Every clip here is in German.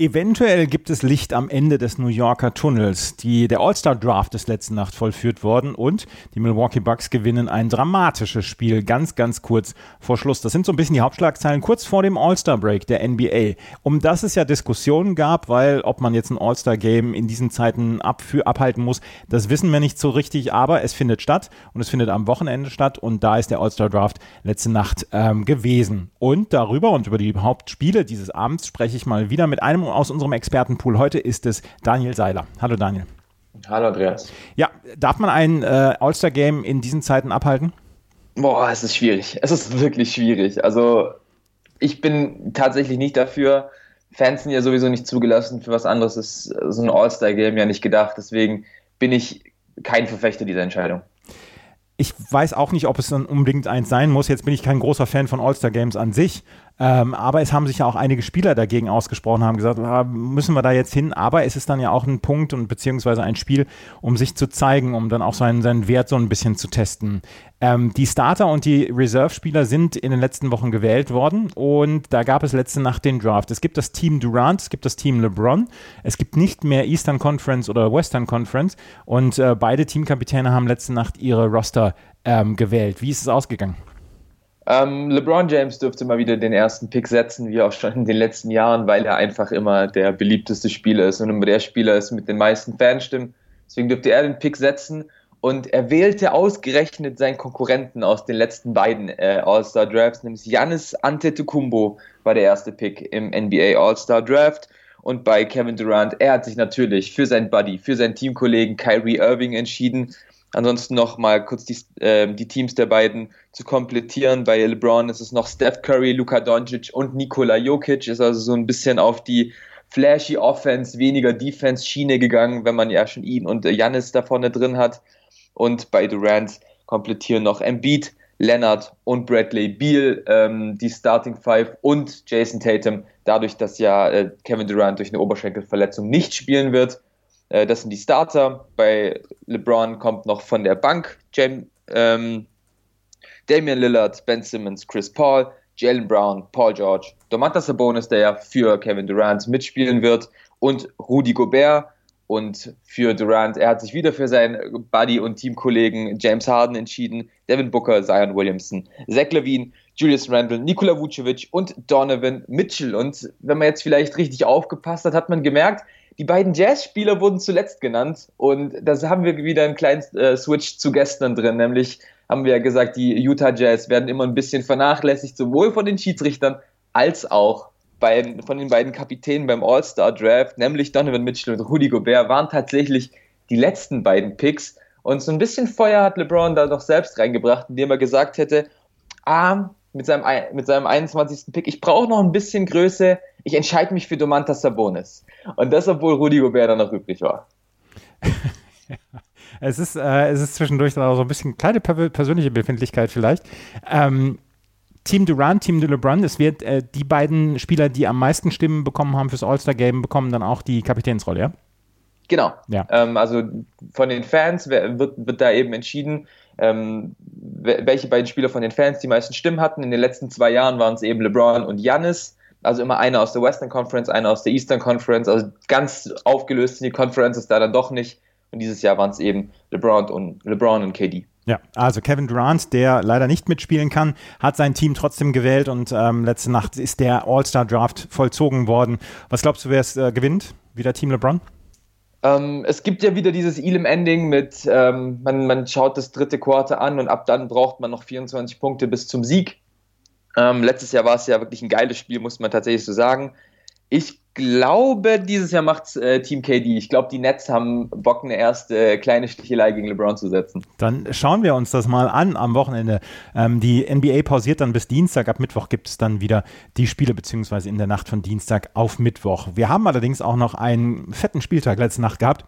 Eventuell gibt es Licht am Ende des New Yorker Tunnels. Die, der All-Star-Draft ist letzte Nacht vollführt worden und die Milwaukee Bucks gewinnen ein dramatisches Spiel ganz, ganz kurz vor Schluss. Das sind so ein bisschen die Hauptschlagzeilen kurz vor dem All-Star-Break der NBA, um das es ja Diskussionen gab, weil ob man jetzt ein All-Star-Game in diesen Zeiten abfü abhalten muss, das wissen wir nicht so richtig, aber es findet statt und es findet am Wochenende statt und da ist der All-Star-Draft letzte Nacht ähm, gewesen. Und darüber und über die Hauptspiele dieses Abends spreche ich mal wieder mit einem aus unserem Expertenpool. Heute ist es Daniel Seiler. Hallo Daniel. Hallo Andreas. Ja, darf man ein äh, All-Star-Game in diesen Zeiten abhalten? Boah, es ist schwierig. Es ist wirklich schwierig. Also ich bin tatsächlich nicht dafür. Fans sind ja sowieso nicht zugelassen. Für was anderes ist so ein All-Star-Game ja nicht gedacht. Deswegen bin ich kein Verfechter dieser Entscheidung. Ich weiß auch nicht, ob es dann unbedingt eins sein muss. Jetzt bin ich kein großer Fan von All-Star-Games an sich. Ähm, aber es haben sich ja auch einige Spieler dagegen ausgesprochen, haben gesagt, ah, müssen wir da jetzt hin? Aber es ist dann ja auch ein Punkt und beziehungsweise ein Spiel, um sich zu zeigen, um dann auch seinen, seinen Wert so ein bisschen zu testen. Ähm, die Starter und die Reserve-Spieler sind in den letzten Wochen gewählt worden und da gab es letzte Nacht den Draft. Es gibt das Team Durant, es gibt das Team LeBron, es gibt nicht mehr Eastern Conference oder Western Conference und äh, beide Teamkapitäne haben letzte Nacht ihre Roster ähm, gewählt. Wie ist es ausgegangen? Ähm, LeBron James dürfte mal wieder den ersten Pick setzen, wie auch schon in den letzten Jahren, weil er einfach immer der beliebteste Spieler ist und immer der Spieler ist mit den meisten Fanstimmen. Deswegen dürfte er den Pick setzen. Und er wählte ausgerechnet seinen Konkurrenten aus den letzten beiden äh, All-Star Drafts, nämlich Giannis Antetokounmpo war der erste Pick im NBA All-Star Draft. Und bei Kevin Durant, er hat sich natürlich für seinen Buddy, für seinen Teamkollegen Kyrie Irving entschieden Ansonsten noch mal kurz die, äh, die Teams der beiden zu komplettieren. Bei LeBron ist es noch Steph Curry, Luka Doncic und Nikola Jokic. Ist also so ein bisschen auf die flashy Offense, weniger Defense Schiene gegangen, wenn man ja schon ihn und Janis da vorne drin hat. Und bei Durant komplettieren noch Embiid, Leonard und Bradley Beal ähm, die Starting Five und Jason Tatum, dadurch, dass ja äh, Kevin Durant durch eine Oberschenkelverletzung nicht spielen wird. Äh, das sind die Starter. Bei LeBron kommt noch von der Bank James, ähm, Damian Lillard, Ben Simmons, Chris Paul, Jalen Brown, Paul George, Domantas Sabonis, der ja für Kevin Durant mitspielen wird, und Rudy Gobert. Und für Durant, er hat sich wieder für seinen Buddy und Teamkollegen James Harden entschieden, Devin Booker, Zion Williamson, Zach Levine, Julius Randle, Nikola Vucevic und Donovan Mitchell. Und wenn man jetzt vielleicht richtig aufgepasst hat, hat man gemerkt, die beiden Jazz-Spieler wurden zuletzt genannt und da haben wir wieder einen kleinen äh, Switch zu gestern drin, nämlich haben wir ja gesagt, die Utah Jazz werden immer ein bisschen vernachlässigt, sowohl von den Schiedsrichtern als auch bei, von den beiden Kapitänen beim All-Star-Draft, nämlich Donovan Mitchell und Rudy Gobert, waren tatsächlich die letzten beiden Picks. Und so ein bisschen Feuer hat LeBron da doch selbst reingebracht, indem er gesagt hätte, ah, mit seinem, mit seinem 21. Pick, ich brauche noch ein bisschen Größe, ich entscheide mich für Domantas Sabonis. Und das, obwohl Rudi Gobert dann noch übrig war. es, ist, äh, es ist zwischendurch dann auch so ein bisschen kleine persönliche Befindlichkeit vielleicht. Ähm, Team Durant, Team de LeBron, es wird äh, die beiden Spieler, die am meisten Stimmen bekommen haben fürs All-Star-Game, bekommen dann auch die Kapitänsrolle, ja? Genau. Ja. Ähm, also von den Fans wird, wird da eben entschieden, ähm, welche beiden Spieler von den Fans die meisten Stimmen hatten. In den letzten zwei Jahren waren es eben LeBron und Giannis. Also immer einer aus der Western Conference, einer aus der Eastern Conference. Also ganz aufgelöst sind die Conferences da dann doch nicht. Und dieses Jahr waren es eben LeBron und, LeBron und KD. Ja, also Kevin Durant, der leider nicht mitspielen kann, hat sein Team trotzdem gewählt und ähm, letzte Nacht ist der All-Star-Draft vollzogen worden. Was glaubst du, wer es äh, gewinnt? Wieder Team LeBron? Ähm, es gibt ja wieder dieses Elam-Ending mit, ähm, man, man schaut das dritte Quarter an und ab dann braucht man noch 24 Punkte bis zum Sieg. Ähm, letztes Jahr war es ja wirklich ein geiles Spiel, muss man tatsächlich so sagen. Ich glaube, dieses Jahr macht äh, Team KD. Ich glaube, die Nets haben Bock, eine erste kleine Stichelei gegen LeBron zu setzen. Dann schauen wir uns das mal an am Wochenende. Ähm, die NBA pausiert dann bis Dienstag. Ab Mittwoch gibt es dann wieder die Spiele, beziehungsweise in der Nacht von Dienstag auf Mittwoch. Wir haben allerdings auch noch einen fetten Spieltag letzte Nacht gehabt.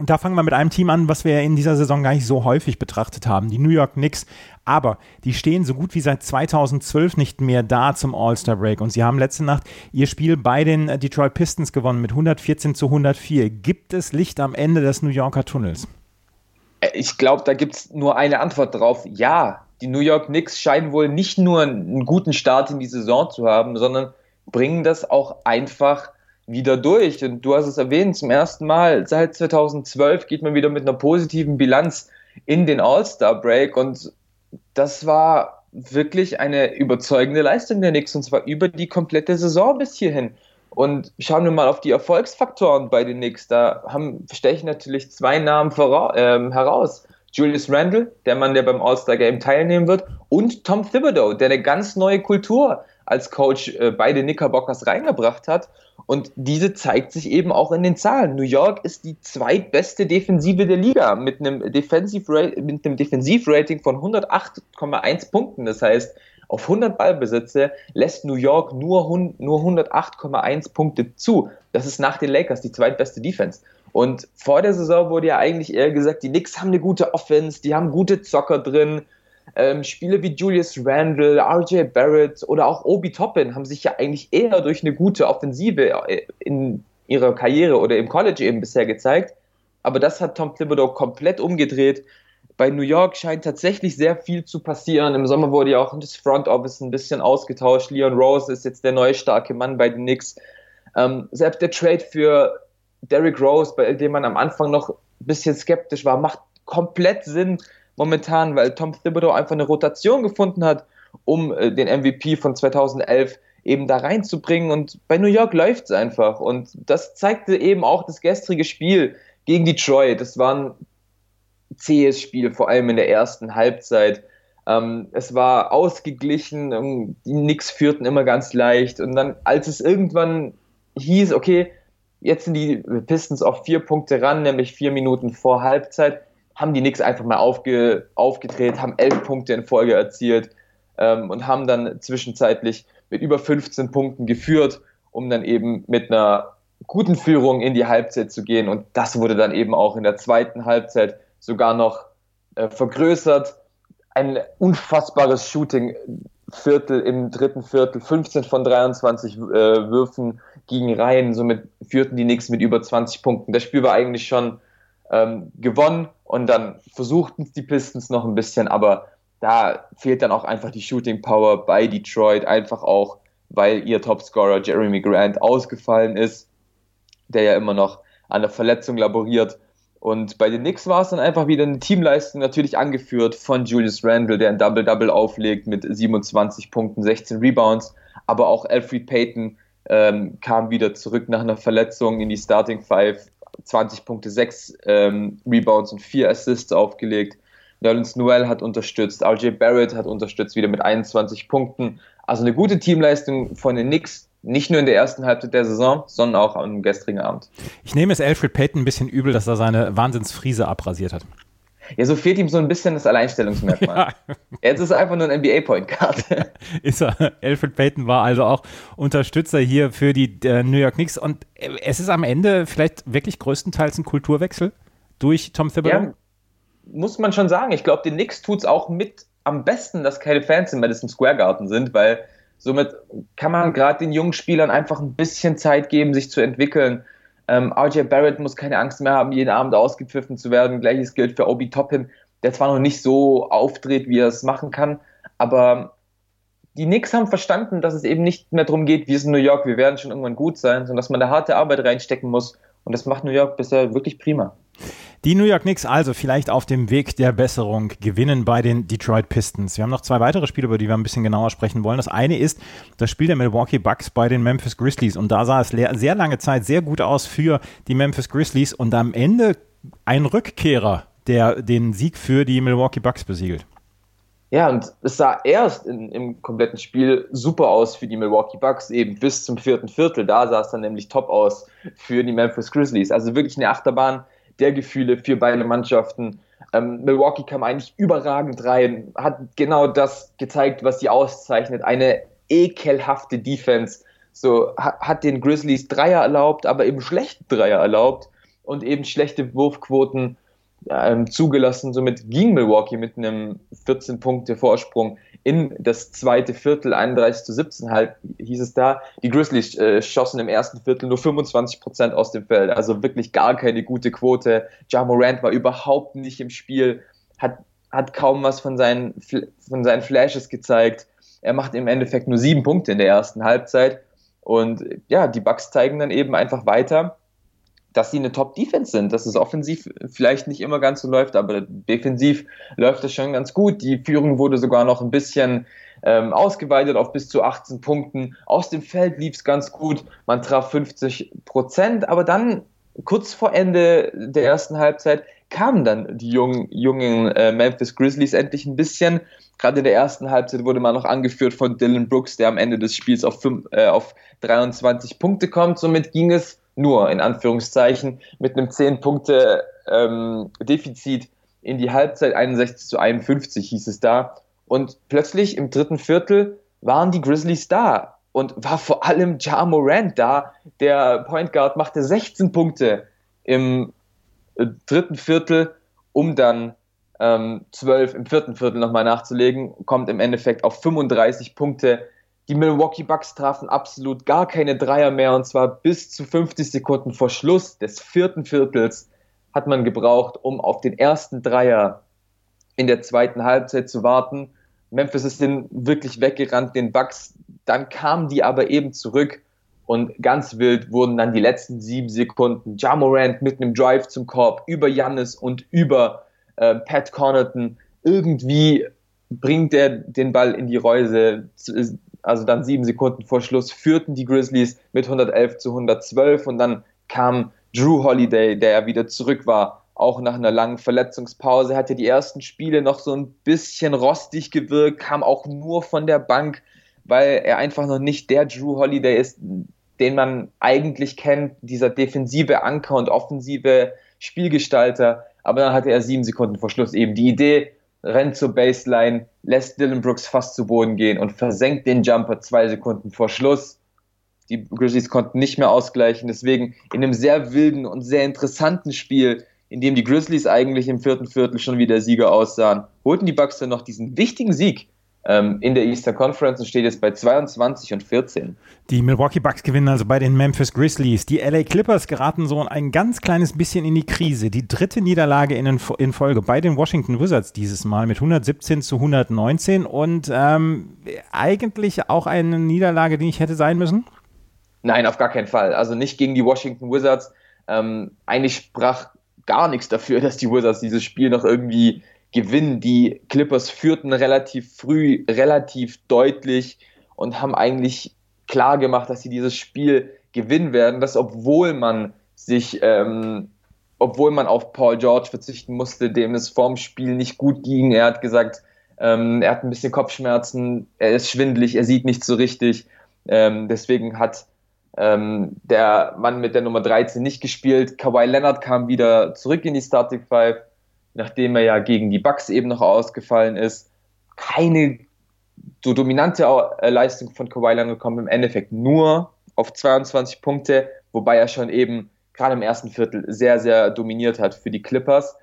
Und da fangen wir mit einem Team an, was wir in dieser Saison gar nicht so häufig betrachtet haben, die New York Knicks. Aber die stehen so gut wie seit 2012 nicht mehr da zum All-Star Break. Und sie haben letzte Nacht ihr Spiel bei den Detroit Pistons gewonnen mit 114 zu 104. Gibt es Licht am Ende des New Yorker Tunnels? Ich glaube, da gibt es nur eine Antwort drauf. Ja, die New York Knicks scheinen wohl nicht nur einen guten Start in die Saison zu haben, sondern bringen das auch einfach wieder durch. Und du hast es erwähnt, zum ersten Mal seit 2012 geht man wieder mit einer positiven Bilanz in den All-Star-Break. Und das war wirklich eine überzeugende Leistung der Knicks, und zwar über die komplette Saison bis hierhin. Und schauen wir mal auf die Erfolgsfaktoren bei den Knicks. Da haben, stechen natürlich zwei Namen voraus, äh, heraus. Julius Randle, der Mann, der beim All-Star-Game teilnehmen wird, und Tom Thibodeau, der eine ganz neue Kultur als Coach äh, bei Knickerbockers reingebracht hat. Und diese zeigt sich eben auch in den Zahlen. New York ist die zweitbeste Defensive der Liga mit einem, Defensive mit einem Defensivrating von 108,1 Punkten. Das heißt, auf 100 Ballbesitze lässt New York nur, nur 108,1 Punkte zu. Das ist nach den Lakers die zweitbeste Defense. Und vor der Saison wurde ja eigentlich eher gesagt, die Knicks haben eine gute Offense, die haben gute Zocker drin. Ähm, Spiele wie Julius Randle, RJ Barrett oder auch Obi Toppin haben sich ja eigentlich eher durch eine gute Offensive äh, in ihrer Karriere oder im College eben bisher gezeigt. Aber das hat Tom Thibodeau komplett umgedreht. Bei New York scheint tatsächlich sehr viel zu passieren. Im Sommer wurde ja auch das Front Office ein bisschen ausgetauscht. Leon Rose ist jetzt der neue starke Mann bei den Knicks. Ähm, selbst der Trade für Derrick Rose, bei dem man am Anfang noch ein bisschen skeptisch war, macht komplett Sinn momentan, weil Tom Thibodeau einfach eine Rotation gefunden hat, um äh, den MVP von 2011 eben da reinzubringen. Und bei New York läuft es einfach. Und das zeigte eben auch das gestrige Spiel gegen Detroit. Das war ein zähes Spiel, vor allem in der ersten Halbzeit. Ähm, es war ausgeglichen, die Knicks führten immer ganz leicht. Und dann, als es irgendwann hieß, okay, Jetzt sind die Pistons auf vier Punkte ran, nämlich vier Minuten vor Halbzeit. Haben die Knicks einfach mal aufge, aufgedreht, haben elf Punkte in Folge erzielt ähm, und haben dann zwischenzeitlich mit über 15 Punkten geführt, um dann eben mit einer guten Führung in die Halbzeit zu gehen. Und das wurde dann eben auch in der zweiten Halbzeit sogar noch äh, vergrößert. Ein unfassbares Shooting Viertel im dritten Viertel, 15 von 23 äh, Würfen gingen rein, somit führten die Knicks mit über 20 Punkten. Das Spiel war eigentlich schon ähm, gewonnen und dann versuchten es die Pistons noch ein bisschen, aber da fehlt dann auch einfach die Shooting Power bei Detroit, einfach auch, weil ihr Topscorer Jeremy Grant ausgefallen ist, der ja immer noch an der Verletzung laboriert. Und bei den Knicks war es dann einfach wieder eine Teamleistung, natürlich angeführt von Julius Randle, der ein Double-Double auflegt mit 27 Punkten, 16 Rebounds. Aber auch Alfred Payton ähm, kam wieder zurück nach einer Verletzung in die Starting Five. 20 Punkte, 6 ähm, Rebounds und 4 Assists aufgelegt. Nerlens Noel hat unterstützt, RJ Barrett hat unterstützt, wieder mit 21 Punkten. Also eine gute Teamleistung von den Knicks, nicht nur in der ersten Halbzeit der Saison, sondern auch am gestrigen Abend. Ich nehme es Alfred Payton ein bisschen übel, dass er seine Wahnsinnsfriese abrasiert hat. Ja, so fehlt ihm so ein bisschen das Alleinstellungsmerkmal. Ja. Jetzt ist er einfach nur ein NBA-Point Guard. ist er. Alfred Payton war also auch Unterstützer hier für die äh, New York Knicks und äh, es ist am Ende vielleicht wirklich größtenteils ein Kulturwechsel durch Tom Thibodeau. Ja, muss man schon sagen. Ich glaube, den Knicks tut es auch mit am besten, dass keine Fans im Madison Square Garden sind, weil Somit kann man gerade den jungen Spielern einfach ein bisschen Zeit geben, sich zu entwickeln. Ähm, RJ Barrett muss keine Angst mehr haben, jeden Abend ausgepfiffen zu werden. Gleiches gilt für Obi Toppin, der zwar noch nicht so auftritt, wie er es machen kann, aber die Knicks haben verstanden, dass es eben nicht mehr darum geht, wir sind New York, wir werden schon irgendwann gut sein, sondern dass man da harte Arbeit reinstecken muss. Und das macht New York bisher wirklich prima. Die New York Knicks also vielleicht auf dem Weg der Besserung gewinnen bei den Detroit Pistons. Wir haben noch zwei weitere Spiele, über die wir ein bisschen genauer sprechen wollen. Das eine ist das Spiel der Milwaukee Bucks bei den Memphis Grizzlies. Und da sah es sehr lange Zeit sehr gut aus für die Memphis Grizzlies und am Ende ein Rückkehrer, der den Sieg für die Milwaukee Bucks besiegelt. Ja, und es sah erst in, im kompletten Spiel super aus für die Milwaukee Bucks, eben bis zum vierten Viertel. Da sah es dann nämlich top aus für die Memphis Grizzlies. Also wirklich eine Achterbahn der Gefühle für beide Mannschaften. Ähm, Milwaukee kam eigentlich überragend rein, hat genau das gezeigt, was sie auszeichnet. Eine ekelhafte Defense. So hat, hat den Grizzlies Dreier erlaubt, aber eben schlechte Dreier erlaubt und eben schlechte Wurfquoten ähm, zugelassen. Somit ging Milwaukee mit einem 14-Punkte-Vorsprung in das zweite Viertel, 31 zu 17 halt, hieß es da. Die Grizzlies äh, schossen im ersten Viertel nur 25 Prozent aus dem Feld, also wirklich gar keine gute Quote. Ja Morant war überhaupt nicht im Spiel, hat, hat kaum was von seinen, von seinen Flashes gezeigt. Er macht im Endeffekt nur sieben Punkte in der ersten Halbzeit. Und ja, die Bucks zeigen dann eben einfach weiter, dass sie eine Top-Defense sind, dass es offensiv vielleicht nicht immer ganz so läuft, aber defensiv läuft es schon ganz gut. Die Führung wurde sogar noch ein bisschen ähm, ausgeweitet auf bis zu 18 Punkten. Aus dem Feld lief es ganz gut. Man traf 50 Prozent, aber dann kurz vor Ende der ersten Halbzeit kamen dann die jungen, jungen äh, Memphis Grizzlies endlich ein bisschen. Gerade in der ersten Halbzeit wurde man noch angeführt von Dylan Brooks, der am Ende des Spiels auf, 5, äh, auf 23 Punkte kommt. Somit ging es nur in Anführungszeichen mit einem 10 Punkte ähm, Defizit in die Halbzeit 61 zu 51 hieß es da. Und plötzlich im dritten Viertel waren die Grizzlies da und war vor allem Ja Morant da. Der Point Guard machte 16 Punkte im äh, dritten Viertel, um dann ähm, 12 im vierten Viertel nochmal nachzulegen, kommt im Endeffekt auf 35 Punkte die Milwaukee Bucks trafen absolut gar keine Dreier mehr und zwar bis zu 50 Sekunden vor Schluss des vierten Viertels hat man gebraucht, um auf den ersten Dreier in der zweiten Halbzeit zu warten. Memphis ist den wirklich weggerannt, den Bucks. Dann kamen die aber eben zurück und ganz wild wurden dann die letzten sieben Sekunden. Jamorant mit einem Drive zum Korb über Jannis und über äh, Pat Connaughton. Irgendwie bringt er den Ball in die Reuse, also dann sieben Sekunden vor Schluss, führten die Grizzlies mit 111 zu 112 und dann kam Drew Holiday, der ja wieder zurück war, auch nach einer langen Verletzungspause, hatte die ersten Spiele noch so ein bisschen rostig gewirkt, kam auch nur von der Bank, weil er einfach noch nicht der Drew Holiday ist, den man eigentlich kennt, dieser defensive Anker und offensive Spielgestalter. Aber dann hatte er sieben Sekunden vor Schluss eben die Idee, rennt zur Baseline, lässt Dylan Brooks fast zu Boden gehen und versenkt den Jumper zwei Sekunden vor Schluss. Die Grizzlies konnten nicht mehr ausgleichen, deswegen in einem sehr wilden und sehr interessanten Spiel, in dem die Grizzlies eigentlich im vierten Viertel schon wieder Sieger aussahen, holten die Bucks dann noch diesen wichtigen Sieg in der Eastern Conference und steht jetzt bei 22 und 14. Die Milwaukee Bucks gewinnen also bei den Memphis Grizzlies. Die LA Clippers geraten so ein ganz kleines bisschen in die Krise. Die dritte Niederlage in, in Folge bei den Washington Wizards dieses Mal mit 117 zu 119 und ähm, eigentlich auch eine Niederlage, die nicht hätte sein müssen? Nein, auf gar keinen Fall. Also nicht gegen die Washington Wizards. Ähm, eigentlich sprach gar nichts dafür, dass die Wizards dieses Spiel noch irgendwie gewinnen. Die Clippers führten relativ früh, relativ deutlich und haben eigentlich klar gemacht, dass sie dieses Spiel gewinnen werden. Das, obwohl man sich, ähm, obwohl man auf Paul George verzichten musste, dem es vorm Spiel nicht gut ging. Er hat gesagt, ähm, er hat ein bisschen Kopfschmerzen, er ist schwindlig, er sieht nicht so richtig. Ähm, deswegen hat ähm, der Mann mit der Nummer 13 nicht gespielt. Kawhi Leonard kam wieder zurück in die Starting Five nachdem er ja gegen die Bucks eben noch ausgefallen ist, keine so dominante äh, Leistung von Kawhi Leonard gekommen, im Endeffekt nur auf 22 Punkte, wobei er schon eben gerade im ersten Viertel sehr, sehr dominiert hat für die Clippers.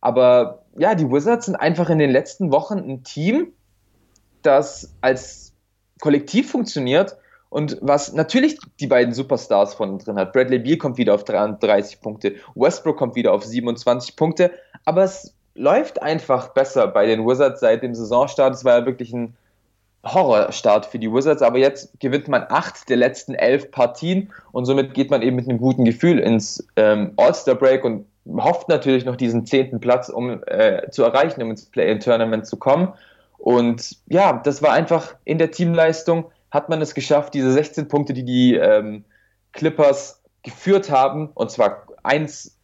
Aber ja, die Wizards sind einfach in den letzten Wochen ein Team, das als Kollektiv funktioniert und was natürlich die beiden Superstars von drin hat. Bradley Beal kommt wieder auf 33 Punkte, Westbrook kommt wieder auf 27 Punkte, aber es läuft einfach besser bei den Wizards seit dem Saisonstart. Es war ja wirklich ein Horrorstart für die Wizards, aber jetzt gewinnt man acht der letzten elf Partien und somit geht man eben mit einem guten Gefühl ins ähm, All-Star-Break und hofft natürlich noch diesen zehnten Platz, um äh, zu erreichen, um ins Play-in-Tournament zu kommen. Und ja, das war einfach in der Teamleistung, hat man es geschafft, diese 16 Punkte, die die ähm, Clippers geführt haben, und zwar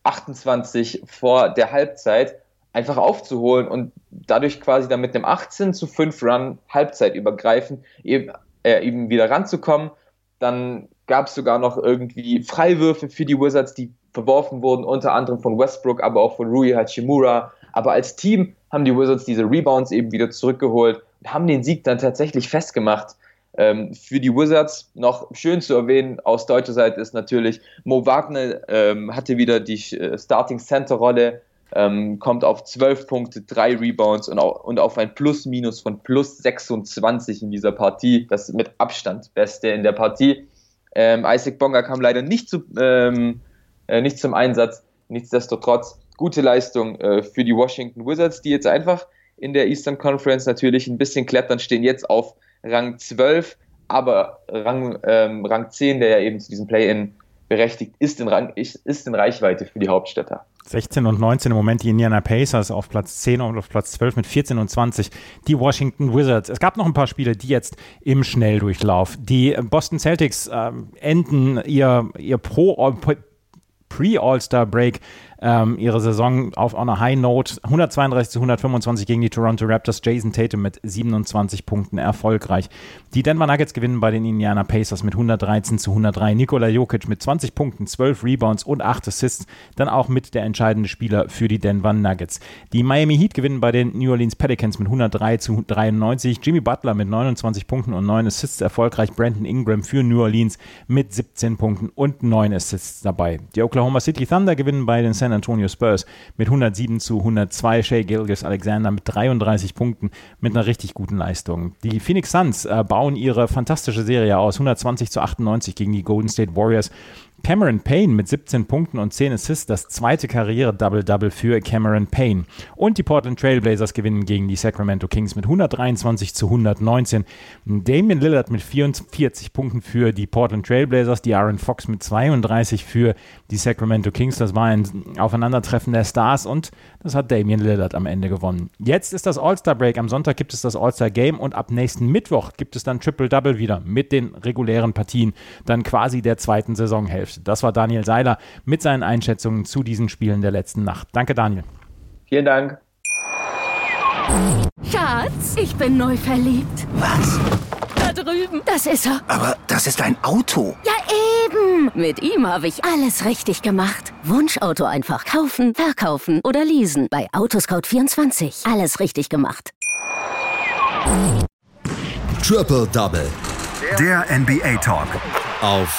1,28 vor der Halbzeit, einfach aufzuholen und dadurch quasi dann mit einem 18 zu 5 Run Halbzeit übergreifen, eben, äh, eben wieder ranzukommen. Dann gab es sogar noch irgendwie Freiwürfe für die Wizards, die verworfen wurden, unter anderem von Westbrook, aber auch von Rui Hachimura. Aber als Team haben die Wizards diese Rebounds eben wieder zurückgeholt und haben den Sieg dann tatsächlich festgemacht. Ähm, für die Wizards noch schön zu erwähnen, aus deutscher Seite ist natürlich, Mo Wagner ähm, hatte wieder die äh, Starting Center Rolle ähm, kommt auf 12 Punkte, 3 Rebounds und, auch, und auf ein Plus-Minus von plus 26 in dieser Partie. Das mit Abstand Beste in der Partie. Ähm, Isaac Bonga kam leider nicht, zu, ähm, äh, nicht zum Einsatz. Nichtsdestotrotz gute Leistung äh, für die Washington Wizards, die jetzt einfach in der Eastern Conference natürlich ein bisschen klettern, stehen jetzt auf Rang 12, aber Rang, ähm, Rang 10, der ja eben zu diesem Play-In berechtigt, ist in, Rang, ist in Reichweite für die Hauptstädter. 16 und 19 im Moment die Indiana Pacers auf Platz 10 und auf Platz 12 mit 14 und 20 die Washington Wizards. Es gab noch ein paar Spiele, die jetzt im Schnelldurchlauf. Die Boston Celtics äh, enden ihr, ihr Pro Pre-All-Star-Break ähm, ihre Saison auf a High Note. 132 zu 125 gegen die Toronto Raptors. Jason Tatum mit 27 Punkten erfolgreich. Die Denver Nuggets gewinnen bei den Indiana Pacers mit 113 zu 103. Nikola Jokic mit 20 Punkten, 12 Rebounds und 8 Assists. Dann auch mit der entscheidende Spieler für die Denver Nuggets. Die Miami Heat gewinnen bei den New Orleans Pelicans mit 103 zu 93. Jimmy Butler mit 29 Punkten und 9 Assists erfolgreich. Brandon Ingram für New Orleans mit 17 Punkten und 9 Assists dabei. Die Oklahoma City Thunder gewinnen bei den San San Antonio Spurs mit 107 zu 102. Shea Gilgis Alexander mit 33 Punkten mit einer richtig guten Leistung. Die Phoenix Suns äh, bauen ihre fantastische Serie aus. 120 zu 98 gegen die Golden State Warriors. Cameron Payne mit 17 Punkten und 10 Assists, das zweite Karriere-Double-Double für Cameron Payne. Und die Portland Trailblazers gewinnen gegen die Sacramento Kings mit 123 zu 119. Damian Lillard mit 44 Punkten für die Portland Trailblazers, die Aaron Fox mit 32 für die Sacramento Kings. Das war ein Aufeinandertreffen der Stars und das hat Damian Lillard am Ende gewonnen. Jetzt ist das All-Star-Break. Am Sonntag gibt es das All-Star-Game und ab nächsten Mittwoch gibt es dann Triple-Double wieder mit den regulären Partien, dann quasi der zweiten Saisonhälfte trifft. Das war Daniel Seiler mit seinen Einschätzungen zu diesen Spielen der letzten Nacht. Danke, Daniel. Vielen Dank. Schatz, ich bin neu verliebt. Was? Da drüben. Das ist er. Aber das ist ein Auto. Ja, eben. Mit ihm habe ich alles richtig gemacht. Wunschauto einfach kaufen, verkaufen oder leasen. Bei Autoscout24. Alles richtig gemacht. Triple Double. Der NBA Talk. Auf